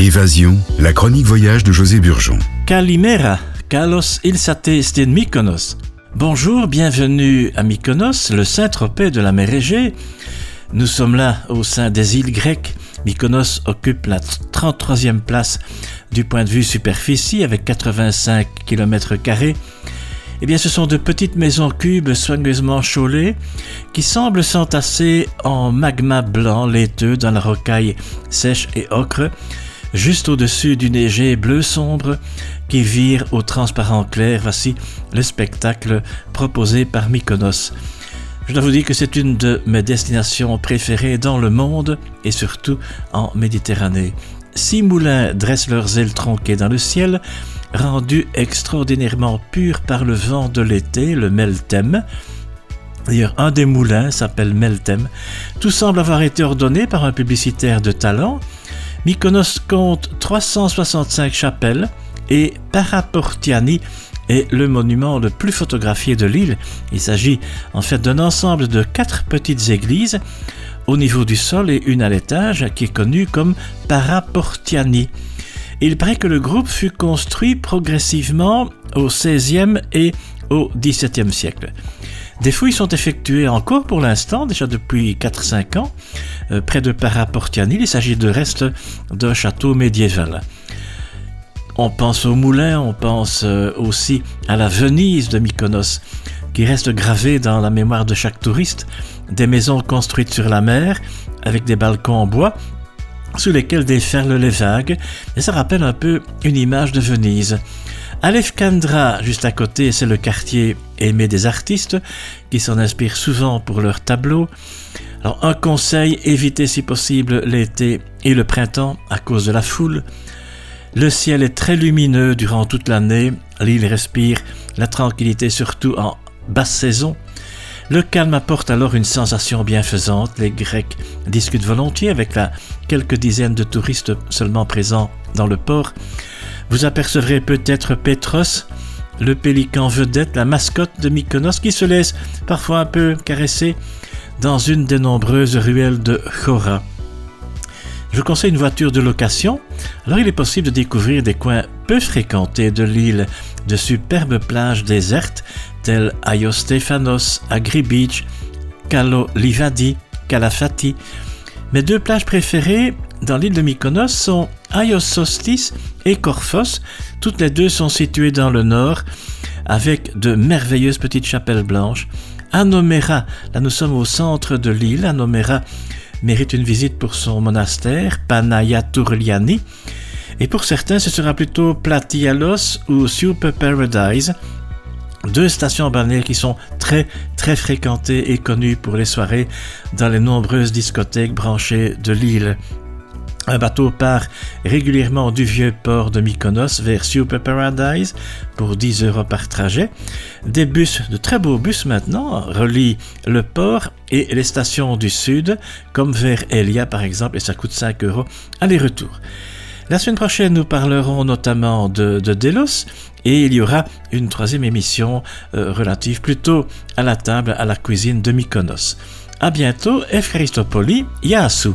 Évasion, la chronique voyage de José Burgeon. Kalimera, Kalos Ilsate Sten Mykonos. Bonjour, bienvenue à Mykonos, le Saint-Tropez de la mer Égée. Nous sommes là au sein des îles grecques. Mykonos occupe la 33e place du point de vue superficie avec 85 km. Eh bien, ce sont de petites maisons cubes soigneusement chaulées qui semblent s'entasser en magma blanc laiteux dans la rocaille sèche et ocre juste au-dessus du neigé bleu sombre qui vire au transparent clair. Voici le spectacle proposé par Mykonos. Je dois vous dire que c'est une de mes destinations préférées dans le monde et surtout en Méditerranée. Six moulins dressent leurs ailes tronquées dans le ciel, rendus extraordinairement purs par le vent de l'été, le Meltem. D'ailleurs, un des moulins s'appelle Meltem. Tout semble avoir été ordonné par un publicitaire de talent Mykonos compte 365 chapelles et Paraportiani est le monument le plus photographié de l'île. Il s'agit en fait d'un ensemble de quatre petites églises au niveau du sol et une à l'étage qui est connue comme Paraportiani. Il paraît que le groupe fut construit progressivement au XVIe et au XVIIe siècle. Des fouilles sont effectuées encore pour l'instant, déjà depuis 4-5 ans, euh, près de Paraportianil. Il s'agit de restes d'un château médiéval. On pense au moulin, on pense euh, aussi à la Venise de Mykonos, qui reste gravée dans la mémoire de chaque touriste, des maisons construites sur la mer, avec des balcons en bois, sous lesquels déferlent les vagues, et ça rappelle un peu une image de Venise. Alefkandra, juste à côté, c'est le quartier aimé des artistes qui s'en inspirent souvent pour leurs tableaux. Alors, un conseil, évitez si possible l'été et le printemps à cause de la foule. Le ciel est très lumineux durant toute l'année, l'île respire la tranquillité surtout en basse saison. Le calme apporte alors une sensation bienfaisante. Les Grecs discutent volontiers avec la quelques dizaines de touristes seulement présents dans le port. Vous apercevrez peut-être Petros, le pélican vedette, la mascotte de Mykonos, qui se laisse parfois un peu caresser dans une des nombreuses ruelles de Chora. Je vous conseille une voiture de location. Alors il est possible de découvrir des coins peu fréquentés de l'île, de superbes plages désertes telles Ayos Stefanos, Agri Beach, Kalo Livadi, Kalafati. Mes deux plages préférées dans l'île de Mykonos sont Ayos Sostis et Korphos. Toutes les deux sont situées dans le nord avec de merveilleuses petites chapelles blanches. Anomera, là nous sommes au centre de l'île. Anomera mérite une visite pour son monastère, Panayatourliani. Et pour certains, ce sera plutôt Platialos ou Super Paradise, deux stations balnéaires qui sont très très fréquentées et connues pour les soirées dans les nombreuses discothèques branchées de l'île. Un bateau part régulièrement du vieux port de Mykonos vers Super Paradise pour 10 euros par trajet. Des bus, de très beaux bus maintenant, relient le port et les stations du sud, comme vers Elia par exemple, et ça coûte 5 euros aller-retour. La semaine prochaine, nous parlerons notamment de, Delos et il y aura une troisième émission euh, relative plutôt à la table, à la cuisine de Mykonos. À bientôt, Efcharistopoli, Yasu.